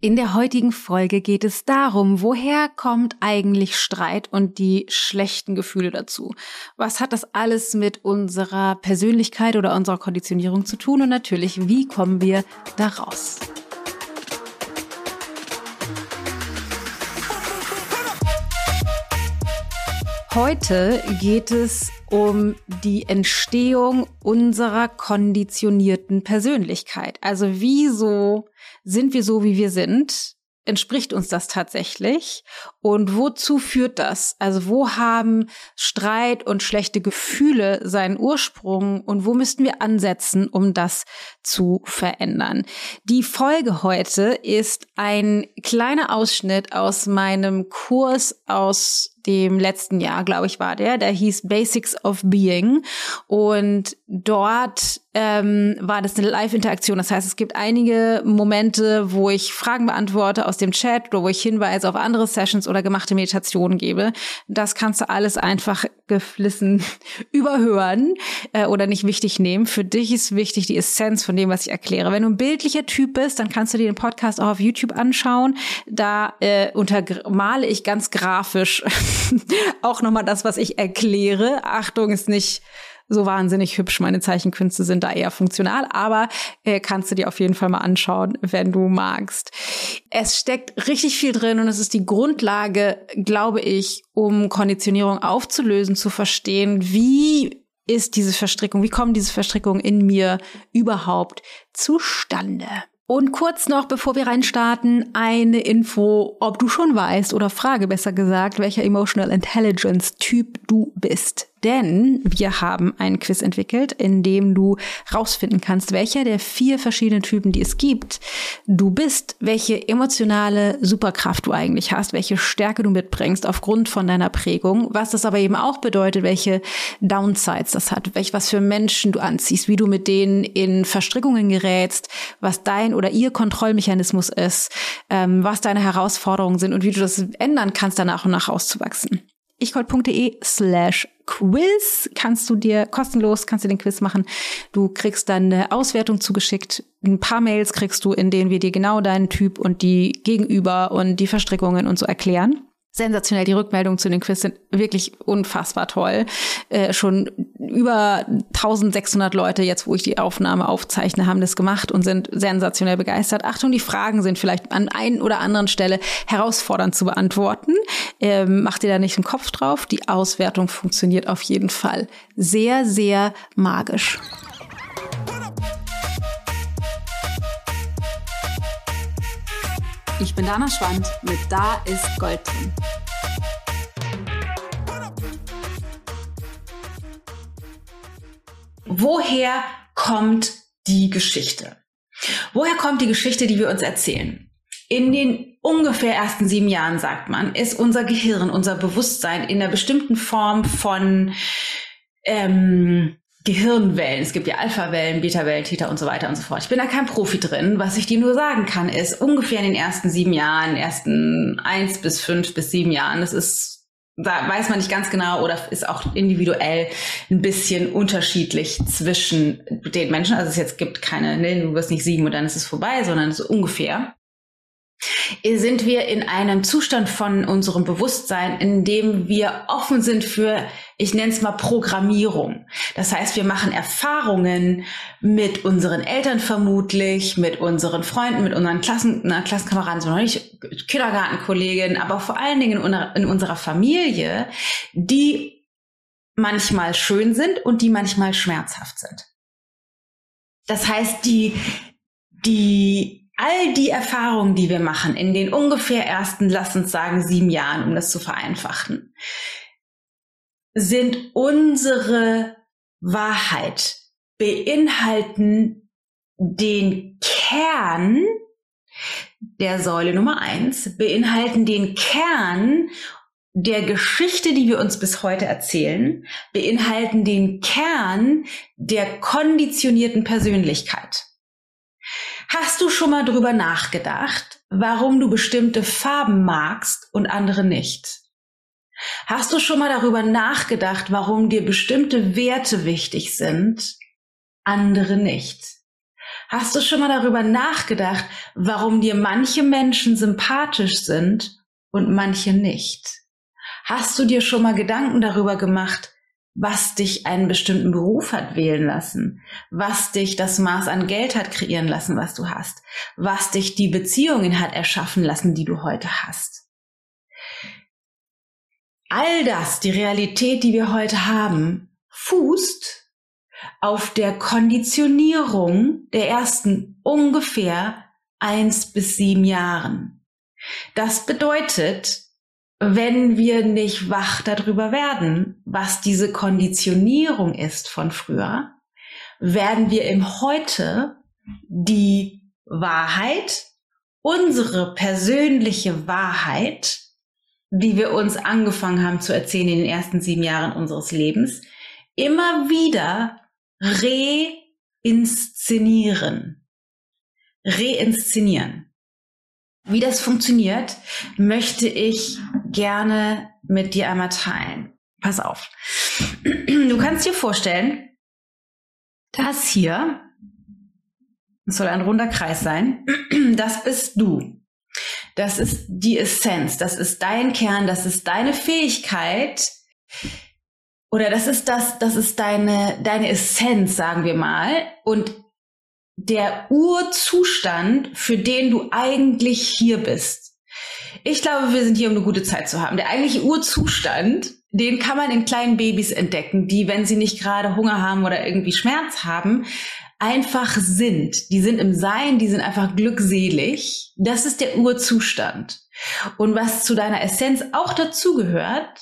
In der heutigen Folge geht es darum, woher kommt eigentlich Streit und die schlechten Gefühle dazu? Was hat das alles mit unserer Persönlichkeit oder unserer Konditionierung zu tun? Und natürlich, wie kommen wir da raus? Heute geht es um die Entstehung unserer konditionierten Persönlichkeit. Also wieso sind wir so, wie wir sind? Entspricht uns das tatsächlich? Und wozu führt das? Also wo haben Streit und schlechte Gefühle seinen Ursprung und wo müssten wir ansetzen, um das zu verändern? Die Folge heute ist ein kleiner Ausschnitt aus meinem Kurs aus dem letzten Jahr, glaube ich, war der. Der hieß Basics of Being. Und dort ähm, war das eine Live-Interaktion. Das heißt, es gibt einige Momente, wo ich Fragen beantworte aus dem Chat oder wo ich Hinweise auf andere Sessions oder gemachte Meditationen gebe. Das kannst du alles einfach geflissen überhören äh, oder nicht wichtig nehmen. Für dich ist wichtig die Essenz von dem, was ich erkläre. Wenn du ein bildlicher Typ bist, dann kannst du dir den Podcast auch auf YouTube anschauen. Da äh, untermale ich ganz grafisch auch nochmal das, was ich erkläre. Achtung, ist nicht so wahnsinnig hübsch. Meine Zeichenkünste sind da eher funktional, aber äh, kannst du dir auf jeden Fall mal anschauen, wenn du magst. Es steckt richtig viel drin und es ist die Grundlage, glaube ich, um Konditionierung aufzulösen, zu verstehen, wie ist diese Verstrickung, wie kommen diese Verstrickungen in mir überhaupt zustande? Und kurz noch, bevor wir reinstarten, eine Info, ob du schon weißt oder Frage besser gesagt, welcher Emotional Intelligence Typ du bist denn wir haben ein Quiz entwickelt, in dem du rausfinden kannst, welcher der vier verschiedenen Typen, die es gibt, du bist, welche emotionale Superkraft du eigentlich hast, welche Stärke du mitbringst aufgrund von deiner Prägung, was das aber eben auch bedeutet, welche Downsides das hat, welch was für Menschen du anziehst, wie du mit denen in Verstrickungen gerätst, was dein oder ihr Kontrollmechanismus ist, ähm, was deine Herausforderungen sind und wie du das ändern kannst, danach und nach auszuwachsen. Ichgold.de slash Quiz kannst du dir kostenlos, kannst du den Quiz machen. Du kriegst dann eine Auswertung zugeschickt. Ein paar Mails kriegst du, in denen wir dir genau deinen Typ und die Gegenüber und die Verstrickungen und so erklären sensationell. Die Rückmeldungen zu den Quiz sind wirklich unfassbar toll. Äh, schon über 1600 Leute, jetzt wo ich die Aufnahme aufzeichne, haben das gemacht und sind sensationell begeistert. Achtung, die Fragen sind vielleicht an ein oder anderen Stelle herausfordernd zu beantworten. Ähm, macht ihr da nicht einen Kopf drauf. Die Auswertung funktioniert auf jeden Fall sehr, sehr magisch. Ich bin Dana Schwand mit Da ist Gold drin. Woher kommt die Geschichte? Woher kommt die Geschichte, die wir uns erzählen? In den ungefähr ersten sieben Jahren, sagt man, ist unser Gehirn, unser Bewusstsein in einer bestimmten Form von ähm, Gehirnwellen. Es gibt ja Alpha-Wellen, Beta-Wellen, Theta und so weiter und so fort. Ich bin da kein Profi drin. Was ich dir nur sagen kann, ist ungefähr in den ersten sieben Jahren, ersten eins bis fünf bis sieben Jahren, das ist, da weiß man nicht ganz genau oder ist auch individuell ein bisschen unterschiedlich zwischen den Menschen. Also es jetzt gibt keine, ne, du wirst nicht sieben und dann ist es vorbei, sondern so ungefähr sind wir in einem Zustand von unserem Bewusstsein, in dem wir offen sind für, ich nenne es mal Programmierung. Das heißt, wir machen Erfahrungen mit unseren Eltern vermutlich, mit unseren Freunden, mit unseren Klassen, na, Klassenkameraden, sondern nicht Kindergartenkolleginnen, aber vor allen Dingen in, in unserer Familie, die manchmal schön sind und die manchmal schmerzhaft sind. Das heißt, die, die all die Erfahrungen, die wir machen in den ungefähr ersten, lass uns sagen, sieben Jahren, um das zu vereinfachen, sind unsere Wahrheit, beinhalten den Kern der Säule Nummer eins, beinhalten den Kern der Geschichte, die wir uns bis heute erzählen, beinhalten den Kern der konditionierten Persönlichkeit. Hast du schon mal drüber nachgedacht, warum du bestimmte Farben magst und andere nicht? Hast du schon mal darüber nachgedacht, warum dir bestimmte Werte wichtig sind, andere nicht? Hast du schon mal darüber nachgedacht, warum dir manche Menschen sympathisch sind und manche nicht? Hast du dir schon mal Gedanken darüber gemacht, was dich einen bestimmten Beruf hat wählen lassen, was dich das Maß an Geld hat kreieren lassen, was du hast, was dich die Beziehungen hat erschaffen lassen, die du heute hast? All das, die Realität, die wir heute haben, fußt auf der Konditionierung der ersten ungefähr eins bis sieben Jahren. Das bedeutet, wenn wir nicht wach darüber werden, was diese Konditionierung ist von früher, werden wir im Heute die Wahrheit, unsere persönliche Wahrheit, die wir uns angefangen haben zu erzählen in den ersten sieben Jahren unseres Lebens, immer wieder reinszenieren. Reinszenieren. Wie das funktioniert, möchte ich gerne mit dir einmal teilen. Pass auf. Du kannst dir vorstellen, das hier, das soll ein runder Kreis sein, das bist du. Das ist die Essenz, das ist dein Kern, das ist deine Fähigkeit, oder das ist das, das ist deine, deine Essenz, sagen wir mal. Und der Urzustand, für den du eigentlich hier bist. Ich glaube, wir sind hier, um eine gute Zeit zu haben. Der eigentliche Urzustand, den kann man in kleinen Babys entdecken, die, wenn sie nicht gerade Hunger haben oder irgendwie Schmerz haben, einfach sind. Die sind im Sein, die sind einfach glückselig. Das ist der Urzustand. Und was zu deiner Essenz auch dazugehört,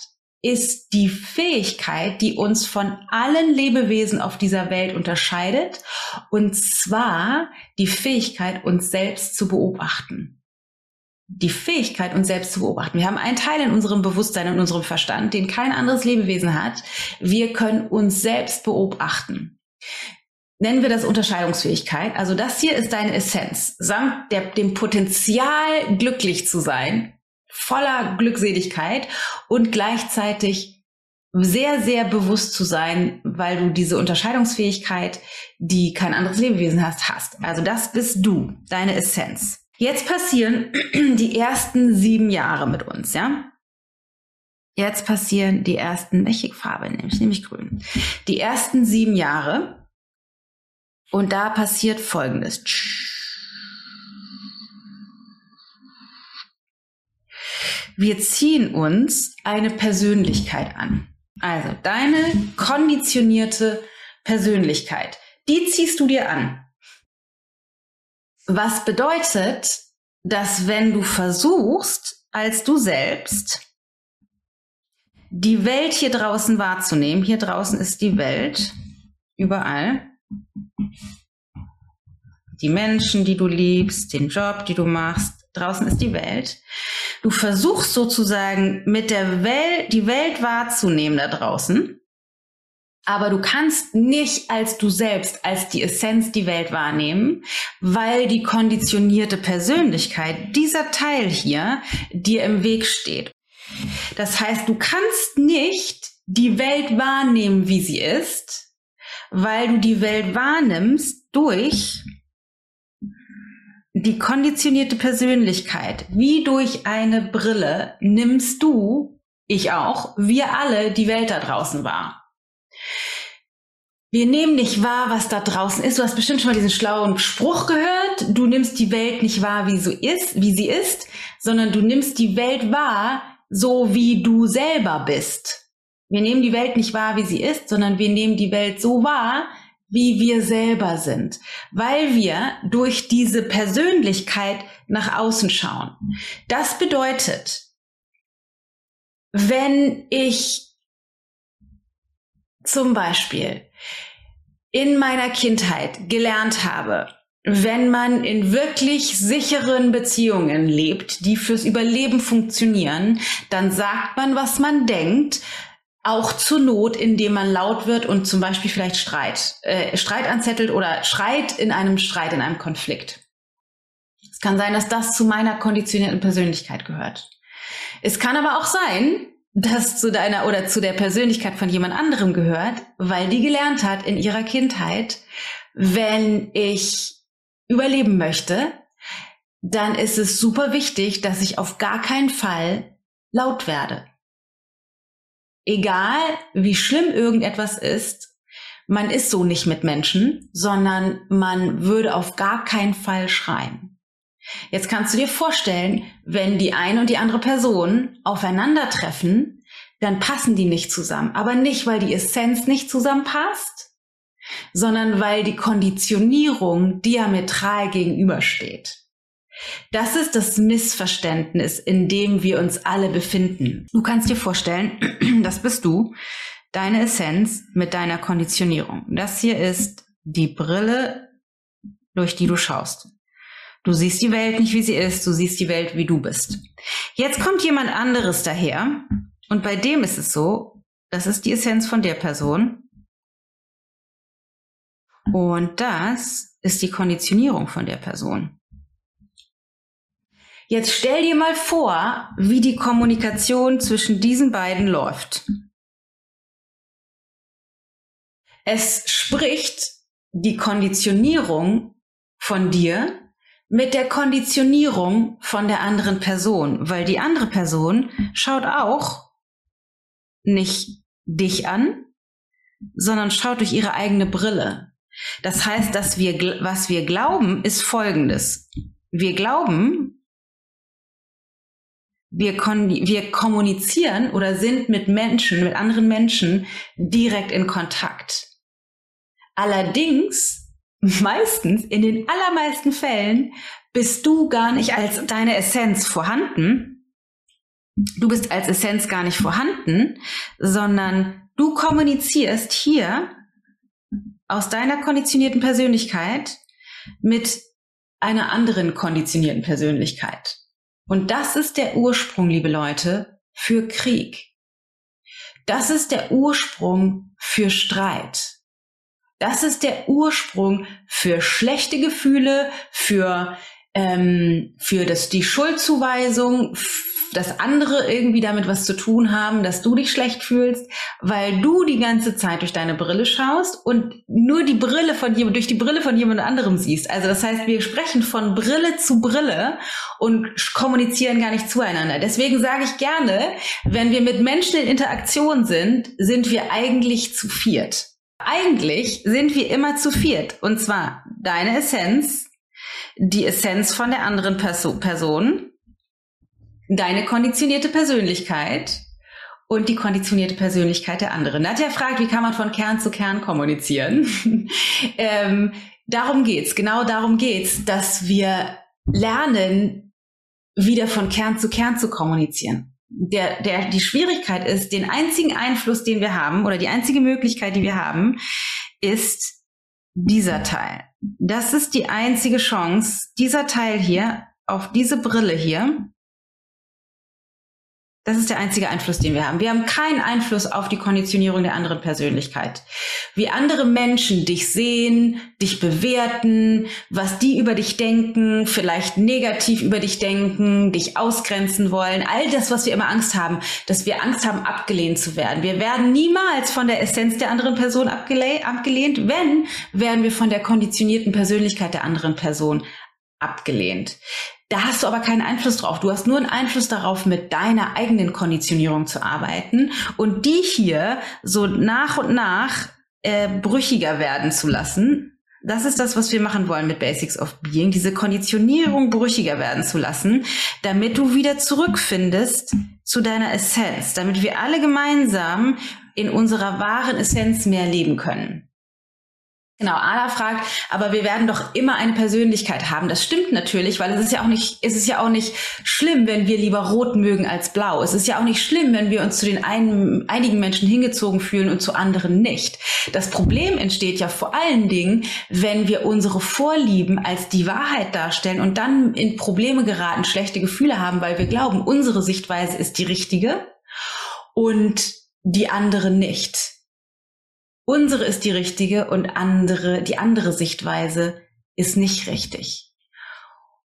ist die Fähigkeit, die uns von allen Lebewesen auf dieser Welt unterscheidet, und zwar die Fähigkeit, uns selbst zu beobachten. Die Fähigkeit, uns selbst zu beobachten. Wir haben einen Teil in unserem Bewusstsein, in unserem Verstand, den kein anderes Lebewesen hat. Wir können uns selbst beobachten. Nennen wir das Unterscheidungsfähigkeit. Also das hier ist deine Essenz, samt der, dem Potenzial, glücklich zu sein, voller Glückseligkeit und gleichzeitig sehr, sehr bewusst zu sein, weil du diese Unterscheidungsfähigkeit, die kein anderes Lebewesen hast, hast. Also das bist du, deine Essenz. Jetzt passieren die ersten sieben Jahre mit uns, ja? Jetzt passieren die ersten, welche Farbe nämlich, nämlich grün. Die ersten sieben Jahre. Und da passiert Folgendes. Wir ziehen uns eine Persönlichkeit an. Also deine konditionierte Persönlichkeit, die ziehst du dir an. Was bedeutet, dass wenn du versuchst, als du selbst die Welt hier draußen wahrzunehmen, hier draußen ist die Welt, überall, die Menschen, die du liebst, den Job, die du machst, draußen ist die Welt. Du versuchst sozusagen mit der Welt, die Welt wahrzunehmen da draußen, aber du kannst nicht als du selbst, als die Essenz die Welt wahrnehmen, weil die konditionierte Persönlichkeit, dieser Teil hier, dir im Weg steht. Das heißt, du kannst nicht die Welt wahrnehmen, wie sie ist, weil du die Welt wahrnimmst durch die konditionierte Persönlichkeit, wie durch eine Brille, nimmst du, ich auch, wir alle die Welt da draußen wahr. Wir nehmen nicht wahr, was da draußen ist. Du hast bestimmt schon mal diesen schlauen Spruch gehört. Du nimmst die Welt nicht wahr, wie, so ist, wie sie ist, sondern du nimmst die Welt wahr, so wie du selber bist. Wir nehmen die Welt nicht wahr, wie sie ist, sondern wir nehmen die Welt so wahr, wie wir selber sind, weil wir durch diese Persönlichkeit nach außen schauen. Das bedeutet, wenn ich zum Beispiel in meiner Kindheit gelernt habe, wenn man in wirklich sicheren Beziehungen lebt, die fürs Überleben funktionieren, dann sagt man, was man denkt, auch zur Not, indem man laut wird und zum Beispiel vielleicht Streit, äh, Streit anzettelt oder schreit in einem Streit, in einem Konflikt. Es kann sein, dass das zu meiner konditionierten Persönlichkeit gehört. Es kann aber auch sein, dass zu deiner oder zu der Persönlichkeit von jemand anderem gehört, weil die gelernt hat in ihrer Kindheit, wenn ich überleben möchte, dann ist es super wichtig, dass ich auf gar keinen Fall laut werde. Egal, wie schlimm irgendetwas ist, man ist so nicht mit Menschen, sondern man würde auf gar keinen Fall schreien. Jetzt kannst du dir vorstellen, wenn die eine und die andere Person aufeinandertreffen, dann passen die nicht zusammen. Aber nicht, weil die Essenz nicht zusammenpasst, sondern weil die Konditionierung diametral gegenübersteht. Das ist das Missverständnis, in dem wir uns alle befinden. Du kannst dir vorstellen, das bist du, deine Essenz mit deiner Konditionierung. Das hier ist die Brille, durch die du schaust. Du siehst die Welt nicht, wie sie ist, du siehst die Welt, wie du bist. Jetzt kommt jemand anderes daher und bei dem ist es so, das ist die Essenz von der Person und das ist die Konditionierung von der Person. Jetzt stell dir mal vor, wie die Kommunikation zwischen diesen beiden läuft. Es spricht die Konditionierung von dir mit der Konditionierung von der anderen Person, weil die andere Person schaut auch nicht dich an, sondern schaut durch ihre eigene Brille. Das heißt, dass wir, was wir glauben, ist Folgendes. Wir glauben, wir, wir kommunizieren oder sind mit Menschen, mit anderen Menschen direkt in Kontakt. Allerdings, meistens, in den allermeisten Fällen, bist du gar nicht als deine Essenz vorhanden. Du bist als Essenz gar nicht vorhanden, sondern du kommunizierst hier aus deiner konditionierten Persönlichkeit mit einer anderen konditionierten Persönlichkeit. Und das ist der Ursprung, liebe Leute, für Krieg. Das ist der Ursprung für Streit. Das ist der Ursprung für schlechte Gefühle, für, ähm, für das, die Schuldzuweisung, dass andere irgendwie damit was zu tun haben, dass du dich schlecht fühlst, weil du die ganze Zeit durch deine Brille schaust und nur die Brille von jemand, durch die Brille von jemand anderem siehst. Also das heißt, wir sprechen von Brille zu Brille und kommunizieren gar nicht zueinander. Deswegen sage ich gerne, wenn wir mit Menschen in Interaktion sind, sind wir eigentlich zu viert. Eigentlich sind wir immer zu viert. Und zwar deine Essenz, die Essenz von der anderen Perso Person, deine konditionierte Persönlichkeit und die konditionierte Persönlichkeit der anderen. Nadja fragt, wie kann man von Kern zu Kern kommunizieren? ähm, darum geht's, genau darum geht's, dass wir lernen, wieder von Kern zu Kern zu kommunizieren. Der, der, die Schwierigkeit ist, den einzigen Einfluss, den wir haben, oder die einzige Möglichkeit, die wir haben, ist dieser Teil. Das ist die einzige Chance, dieser Teil hier, auf diese Brille hier, das ist der einzige Einfluss, den wir haben. Wir haben keinen Einfluss auf die Konditionierung der anderen Persönlichkeit. Wie andere Menschen dich sehen, dich bewerten, was die über dich denken, vielleicht negativ über dich denken, dich ausgrenzen wollen. All das, was wir immer Angst haben, dass wir Angst haben, abgelehnt zu werden. Wir werden niemals von der Essenz der anderen Person abgelehnt. Wenn, werden wir von der konditionierten Persönlichkeit der anderen Person abgelehnt. Da hast du aber keinen Einfluss drauf. Du hast nur einen Einfluss darauf, mit deiner eigenen Konditionierung zu arbeiten und die hier so nach und nach äh, brüchiger werden zu lassen. Das ist das, was wir machen wollen mit Basics of Being, diese Konditionierung brüchiger werden zu lassen, damit du wieder zurückfindest zu deiner Essenz, damit wir alle gemeinsam in unserer wahren Essenz mehr leben können. Genau, Ada fragt, aber wir werden doch immer eine Persönlichkeit haben. Das stimmt natürlich, weil es ist ja auch nicht, es ist ja auch nicht schlimm, wenn wir lieber rot mögen als blau. Es ist ja auch nicht schlimm, wenn wir uns zu den einen, einigen Menschen hingezogen fühlen und zu anderen nicht. Das Problem entsteht ja vor allen Dingen, wenn wir unsere Vorlieben als die Wahrheit darstellen und dann in Probleme geraten, schlechte Gefühle haben, weil wir glauben, unsere Sichtweise ist die richtige und die andere nicht unsere ist die richtige und andere, die andere Sichtweise ist nicht richtig.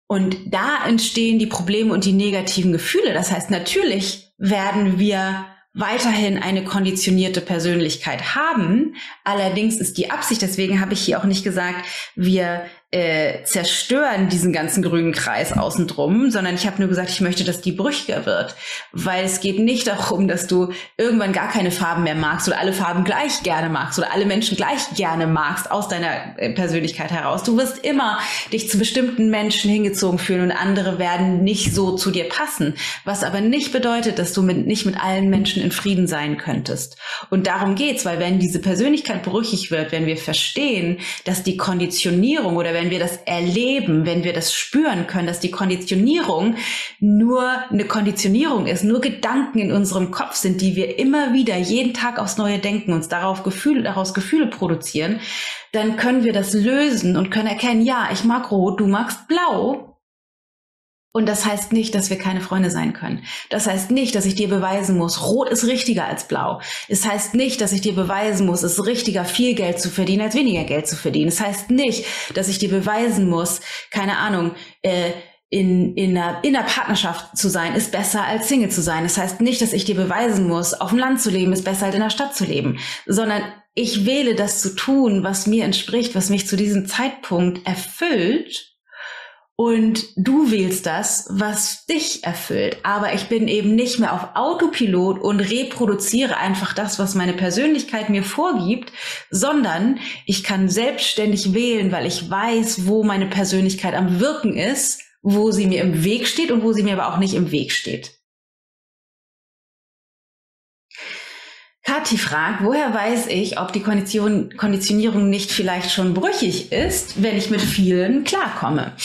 Und da entstehen die Probleme und die negativen Gefühle. Das heißt, natürlich werden wir weiterhin eine konditionierte Persönlichkeit haben. Allerdings ist die Absicht, deswegen habe ich hier auch nicht gesagt, wir äh, zerstören diesen ganzen grünen Kreis außen drum, sondern ich habe nur gesagt, ich möchte, dass die brüchiger wird, weil es geht nicht darum, dass du irgendwann gar keine Farben mehr magst oder alle Farben gleich gerne magst oder alle Menschen gleich gerne magst aus deiner äh, Persönlichkeit heraus. Du wirst immer dich zu bestimmten Menschen hingezogen fühlen und andere werden nicht so zu dir passen, was aber nicht bedeutet, dass du mit, nicht mit allen Menschen in Frieden sein könntest. Und darum geht's, weil wenn diese Persönlichkeit brüchig wird, wenn wir verstehen, dass die Konditionierung oder wenn wenn wir das erleben, wenn wir das spüren können, dass die Konditionierung nur eine Konditionierung ist, nur Gedanken in unserem Kopf sind, die wir immer wieder jeden Tag aufs Neue denken, uns darauf Gefühle, daraus Gefühle produzieren, dann können wir das lösen und können erkennen, ja, ich mag rot, du magst blau. Und das heißt nicht, dass wir keine Freunde sein können. Das heißt nicht, dass ich dir beweisen muss, rot ist richtiger als blau. Es heißt nicht, dass ich dir beweisen muss, es ist richtiger, viel Geld zu verdienen, als weniger Geld zu verdienen. Es heißt nicht, dass ich dir beweisen muss, keine Ahnung, äh, in, in, einer, in einer Partnerschaft zu sein, ist besser als Single zu sein. Das heißt nicht, dass ich dir beweisen muss, auf dem Land zu leben, ist besser als in der Stadt zu leben, sondern ich wähle das zu tun, was mir entspricht, was mich zu diesem Zeitpunkt erfüllt und du wählst das, was dich erfüllt. Aber ich bin eben nicht mehr auf Autopilot und reproduziere einfach das, was meine Persönlichkeit mir vorgibt, sondern ich kann selbstständig wählen, weil ich weiß, wo meine Persönlichkeit am Wirken ist, wo sie mir im Weg steht und wo sie mir aber auch nicht im Weg steht. Kathi fragt, woher weiß ich, ob die Kondition, Konditionierung nicht vielleicht schon brüchig ist, wenn ich mit vielen klarkomme?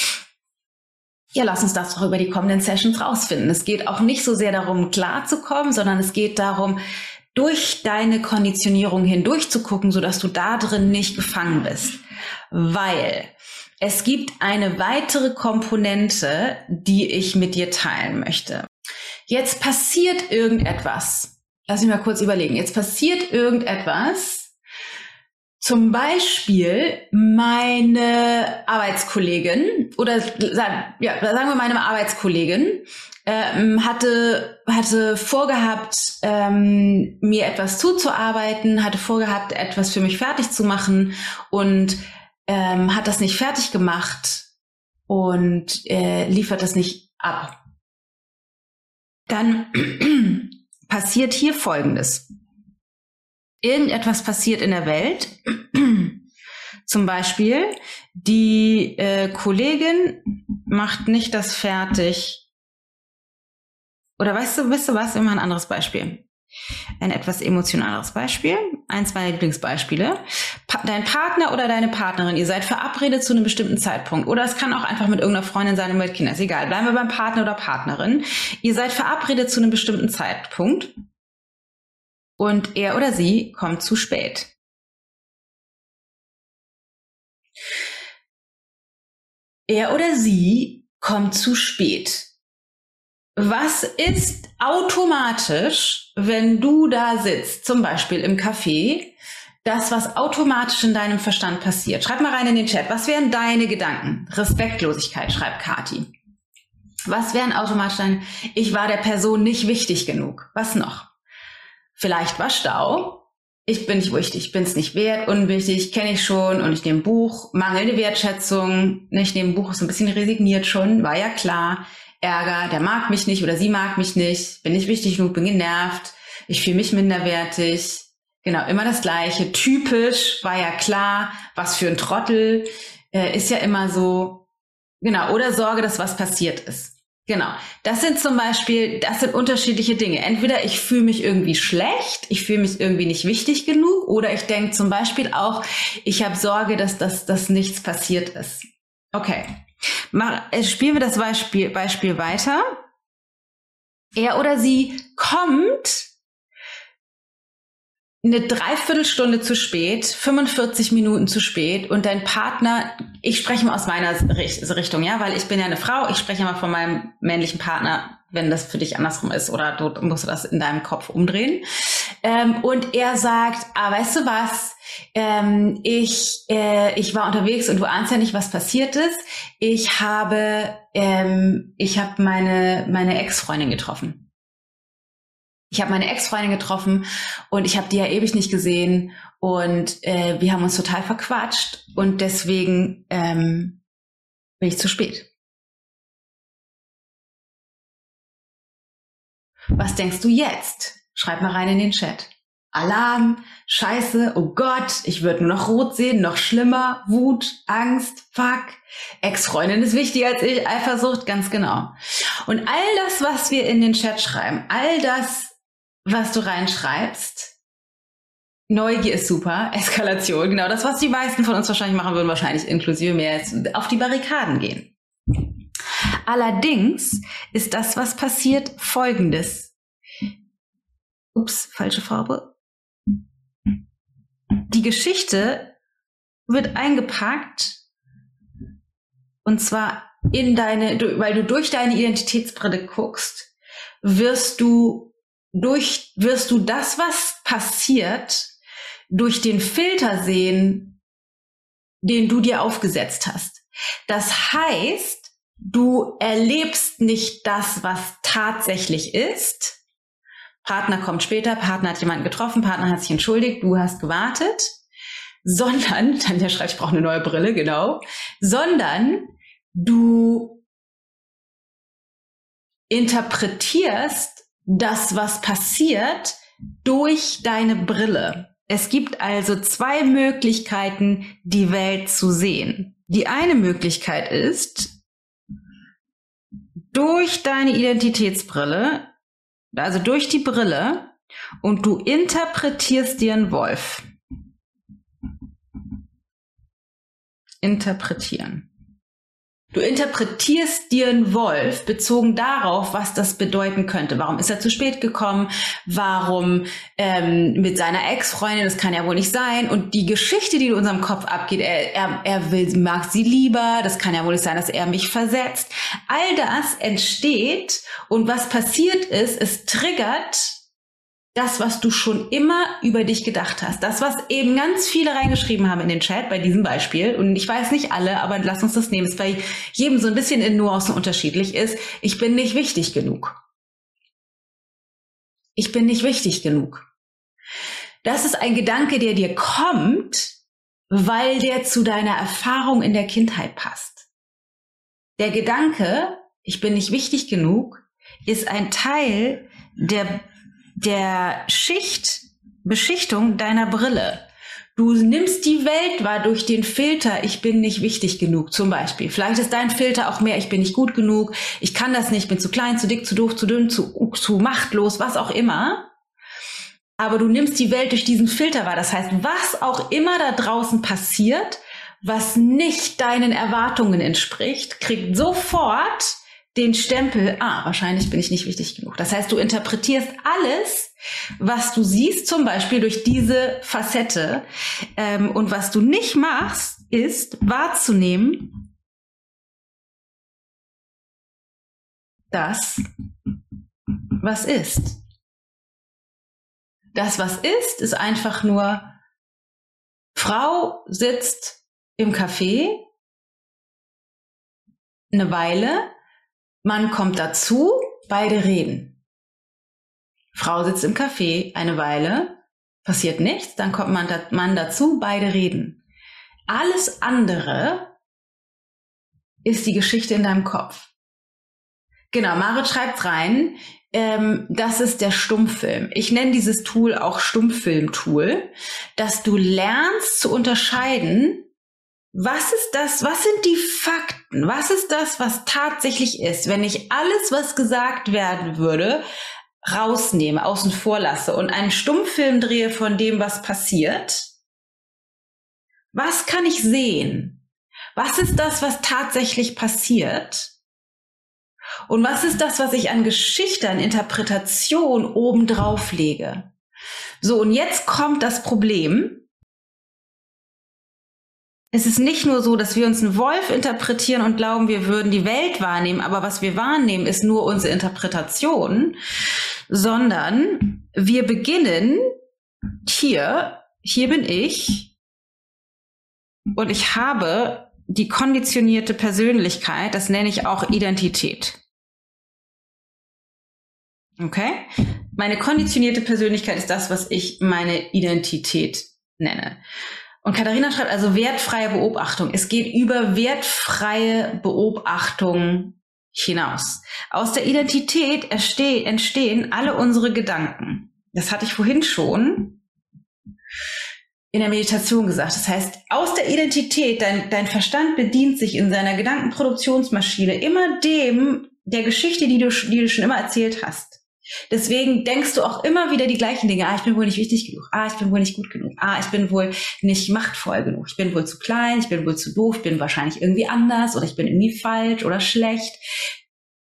Ja, lass uns das doch über die kommenden Sessions rausfinden. Es geht auch nicht so sehr darum, klarzukommen, sondern es geht darum, durch deine Konditionierung hindurch zu gucken, sodass du da drin nicht gefangen bist. Weil es gibt eine weitere Komponente, die ich mit dir teilen möchte. Jetzt passiert irgendetwas. Lass mich mal kurz überlegen. Jetzt passiert irgendetwas, zum Beispiel meine Arbeitskollegin oder ja, sagen wir meine Arbeitskollegin ähm, hatte hatte vorgehabt, ähm, mir etwas zuzuarbeiten, hatte vorgehabt, etwas für mich fertig zu machen und ähm, hat das nicht fertig gemacht und äh, liefert das nicht ab. Dann passiert hier Folgendes irgendetwas passiert in der Welt. Zum Beispiel, die äh, Kollegin macht nicht das fertig. Oder weißt du, weißt du was? Immer ein anderes Beispiel. Ein etwas emotionaleres Beispiel. Eins meiner Lieblingsbeispiele. Pa dein Partner oder deine Partnerin, ihr seid verabredet zu einem bestimmten Zeitpunkt. Oder es kann auch einfach mit irgendeiner Freundin sein und mit Kindern. Ist egal. Bleiben wir beim Partner oder Partnerin. Ihr seid verabredet zu einem bestimmten Zeitpunkt und er oder sie kommt zu spät. Er oder sie kommt zu spät. Was ist automatisch, wenn du da sitzt, zum Beispiel im Café, das, was automatisch in deinem Verstand passiert? Schreib mal rein in den Chat. Was wären deine Gedanken? Respektlosigkeit, schreibt Kati. Was wären automatisch deine? Ich war der Person nicht wichtig genug. Was noch? Vielleicht war Stau. Ich bin nicht wichtig, ich bin es nicht wert, unwichtig, kenne ich schon und ich nehme Buch, mangelnde Wertschätzung, ich nehme Buch, ist ein bisschen resigniert schon, war ja klar. Ärger, der mag mich nicht oder sie mag mich nicht, bin nicht wichtig genug, bin genervt, ich fühle mich minderwertig. Genau, immer das Gleiche. Typisch, war ja klar, was für ein Trottel, äh, ist ja immer so. Genau, oder Sorge, dass was passiert ist. Genau. Das sind zum Beispiel, das sind unterschiedliche Dinge. Entweder ich fühle mich irgendwie schlecht, ich fühle mich irgendwie nicht wichtig genug, oder ich denke zum Beispiel auch, ich habe Sorge, dass das dass nichts passiert ist. Okay. Mal, äh, spielen wir das Beispiel, Beispiel weiter. Er oder sie kommt eine Dreiviertelstunde zu spät, 45 Minuten zu spät und dein Partner, ich spreche mal aus meiner Richtung, ja, weil ich bin ja eine Frau, ich spreche mal von meinem männlichen Partner, wenn das für dich andersrum ist oder du musst das in deinem Kopf umdrehen. Ähm, und er sagt, ah, weißt du was, ähm, ich, äh, ich war unterwegs und du ahnst ja nicht, was passiert ist. Ich habe, ähm, ich habe meine, meine Ex-Freundin getroffen ich habe meine Ex-Freundin getroffen und ich habe die ja ewig nicht gesehen und äh, wir haben uns total verquatscht und deswegen ähm, bin ich zu spät. Was denkst du jetzt? Schreib mal rein in den Chat. Alarm, Scheiße, oh Gott, ich würde nur noch rot sehen, noch schlimmer, Wut, Angst, Fuck, Ex-Freundin ist wichtiger als ich, Eifersucht, ganz genau. Und all das, was wir in den Chat schreiben, all das, was du reinschreibst, Neugier ist super, Eskalation, genau das, was die meisten von uns wahrscheinlich machen würden, wahrscheinlich inklusive mehr, auf die Barrikaden gehen. Allerdings ist das, was passiert, folgendes. Ups, falsche Farbe. Die Geschichte wird eingepackt und zwar in deine, weil du durch deine Identitätsbrille guckst, wirst du durch, wirst du das, was passiert, durch den Filter sehen, den du dir aufgesetzt hast. Das heißt, du erlebst nicht das, was tatsächlich ist, Partner kommt später, Partner hat jemanden getroffen, Partner hat sich entschuldigt, du hast gewartet, sondern, dann der schreibt, ich brauche eine neue Brille, genau, sondern du interpretierst das, was passiert, durch deine Brille. Es gibt also zwei Möglichkeiten, die Welt zu sehen. Die eine Möglichkeit ist, durch deine Identitätsbrille also durch die Brille und du interpretierst dir einen Wolf. Interpretieren. Du interpretierst dir einen Wolf bezogen darauf, was das bedeuten könnte. Warum ist er zu spät gekommen? Warum ähm, mit seiner Ex-Freundin? Das kann ja wohl nicht sein. Und die Geschichte, die in unserem Kopf abgeht, er, er, er will, mag sie lieber. Das kann ja wohl nicht sein, dass er mich versetzt. All das entsteht und was passiert ist, es triggert das, was du schon immer über dich gedacht hast. Das, was eben ganz viele reingeschrieben haben in den Chat bei diesem Beispiel. Und ich weiß nicht alle, aber lass uns das nehmen. Es bei jedem so ein bisschen in Nuancen unterschiedlich ist. Ich bin nicht wichtig genug. Ich bin nicht wichtig genug. Das ist ein Gedanke, der dir kommt, weil der zu deiner Erfahrung in der Kindheit passt. Der Gedanke, ich bin nicht wichtig genug, ist ein Teil der der Schicht, Beschichtung deiner Brille. Du nimmst die Welt wahr durch den Filter, ich bin nicht wichtig genug, zum Beispiel. Vielleicht ist dein Filter auch mehr, ich bin nicht gut genug, ich kann das nicht, bin zu klein, zu dick, zu doof, zu dünn, zu, zu machtlos, was auch immer. Aber du nimmst die Welt durch diesen Filter wahr. Das heißt, was auch immer da draußen passiert, was nicht deinen Erwartungen entspricht, kriegt sofort den Stempel, ah, wahrscheinlich bin ich nicht wichtig genug. Das heißt, du interpretierst alles, was du siehst, zum Beispiel durch diese Facette. Ähm, und was du nicht machst, ist wahrzunehmen, das, was ist. Das, was ist, ist einfach nur, Frau sitzt im Café eine Weile, man kommt dazu, beide reden. Frau sitzt im Café eine Weile, passiert nichts, dann kommt man, da, man dazu, beide reden. Alles andere ist die Geschichte in deinem Kopf. Genau, Marit schreibt rein, ähm, das ist der Stummfilm. Ich nenne dieses Tool auch Stummfilm-Tool, dass du lernst zu unterscheiden, was ist das? Was sind die Fakten? Was ist das, was tatsächlich ist, wenn ich alles, was gesagt werden würde, rausnehme, außen vor lasse und einen Stummfilm drehe von dem, was passiert? Was kann ich sehen? Was ist das, was tatsächlich passiert? Und was ist das, was ich an Geschichte, an Interpretation obendrauf lege? So, und jetzt kommt das Problem es ist nicht nur so, dass wir uns einen Wolf interpretieren und glauben, wir würden die Welt wahrnehmen, aber was wir wahrnehmen, ist nur unsere Interpretation, sondern wir beginnen hier, hier bin ich und ich habe die konditionierte Persönlichkeit, das nenne ich auch Identität. Okay? Meine konditionierte Persönlichkeit ist das, was ich meine Identität nenne. Und Katharina schreibt also wertfreie Beobachtung. Es geht über wertfreie Beobachtung hinaus. Aus der Identität entstehen alle unsere Gedanken. Das hatte ich vorhin schon in der Meditation gesagt. Das heißt, aus der Identität, dein, dein Verstand bedient sich in seiner Gedankenproduktionsmaschine immer dem, der Geschichte, die du, die du schon immer erzählt hast. Deswegen denkst du auch immer wieder die gleichen Dinge. Ah, ich bin wohl nicht wichtig genug. Ah, ich bin wohl nicht gut genug. Ah, ich bin wohl nicht machtvoll genug. Ich bin wohl zu klein. Ich bin wohl zu doof. Ich bin wahrscheinlich irgendwie anders oder ich bin irgendwie falsch oder schlecht.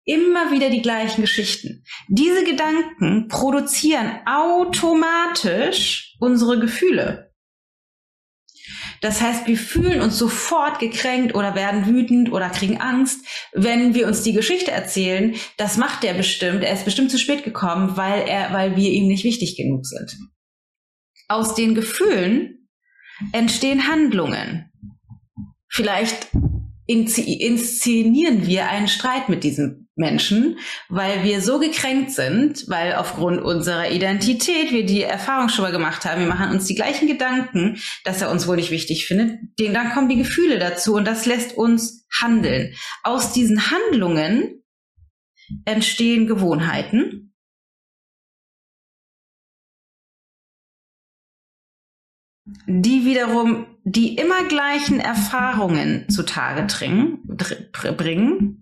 Immer wieder die gleichen Geschichten. Diese Gedanken produzieren automatisch unsere Gefühle. Das heißt, wir fühlen uns sofort gekränkt oder werden wütend oder kriegen Angst, wenn wir uns die Geschichte erzählen. Das macht der bestimmt. Er ist bestimmt zu spät gekommen, weil er, weil wir ihm nicht wichtig genug sind. Aus den Gefühlen entstehen Handlungen. Vielleicht inszenieren wir einen Streit mit diesem Menschen, weil wir so gekränkt sind, weil aufgrund unserer Identität wir die Erfahrung schon mal gemacht haben. Wir machen uns die gleichen Gedanken, dass er uns wohl nicht wichtig findet. Dann kommen die Gefühle dazu und das lässt uns handeln. Aus diesen Handlungen entstehen Gewohnheiten. die wiederum die immer gleichen Erfahrungen zutage bringen.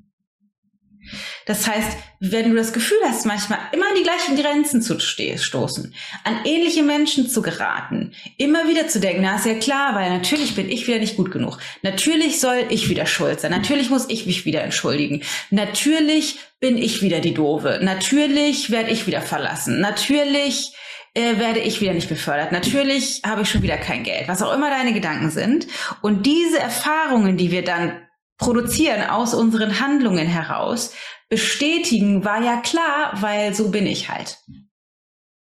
Das heißt, wenn du das Gefühl hast, manchmal immer an die gleichen Grenzen zu stoßen, an ähnliche Menschen zu geraten, immer wieder zu denken, na ist ja klar, weil natürlich bin ich wieder nicht gut genug. Natürlich soll ich wieder schuld sein. Natürlich muss ich mich wieder entschuldigen. Natürlich bin ich wieder die Doofe. Natürlich werde ich wieder verlassen. Natürlich äh, werde ich wieder nicht befördert. Natürlich habe ich schon wieder kein Geld. Was auch immer deine Gedanken sind. Und diese Erfahrungen, die wir dann produzieren aus unseren Handlungen heraus, bestätigen, war ja klar, weil so bin ich halt.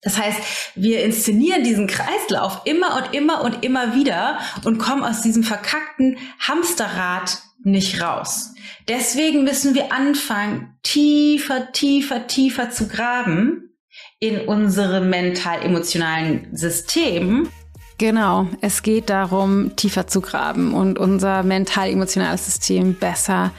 Das heißt, wir inszenieren diesen Kreislauf immer und immer und immer wieder und kommen aus diesem verkackten Hamsterrad nicht raus. Deswegen müssen wir anfangen, tiefer, tiefer, tiefer zu graben in unserem mental-emotionalen System Genau, es geht darum, tiefer zu graben und unser mental-emotionales System besser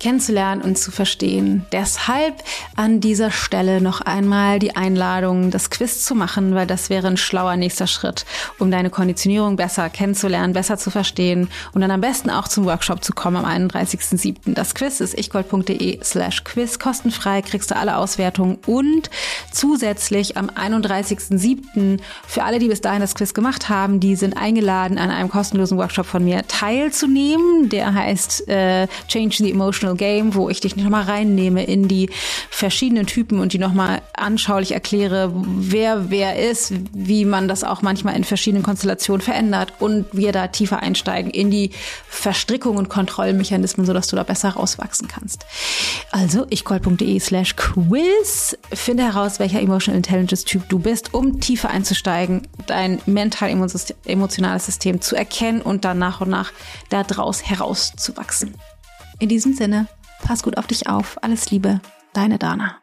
kennenzulernen und zu verstehen. Deshalb an dieser Stelle noch einmal die Einladung, das Quiz zu machen, weil das wäre ein schlauer nächster Schritt, um deine Konditionierung besser kennenzulernen, besser zu verstehen und dann am besten auch zum Workshop zu kommen am 31.07. Das Quiz ist ichgold.de slash quiz. Kostenfrei kriegst du alle Auswertungen und zusätzlich am 31.07. für alle, die bis dahin das Quiz gemacht haben, die sind eingeladen, an einem kostenlosen Workshop von mir teilzunehmen. Der heißt äh, Change the Emotional Emotional Game, wo ich dich nochmal reinnehme in die verschiedenen Typen und die nochmal anschaulich erkläre, wer wer ist, wie man das auch manchmal in verschiedenen Konstellationen verändert und wir da tiefer einsteigen in die Verstrickung und Kontrollmechanismen, sodass du da besser rauswachsen kannst. Also ichgold.de slash quiz. Finde heraus, welcher Emotional Intelligence Typ du bist, um tiefer einzusteigen, dein mental-emotionales System zu erkennen und dann nach und nach daraus herauszuwachsen. In diesem Sinne, pass gut auf dich auf. Alles Liebe, deine Dana.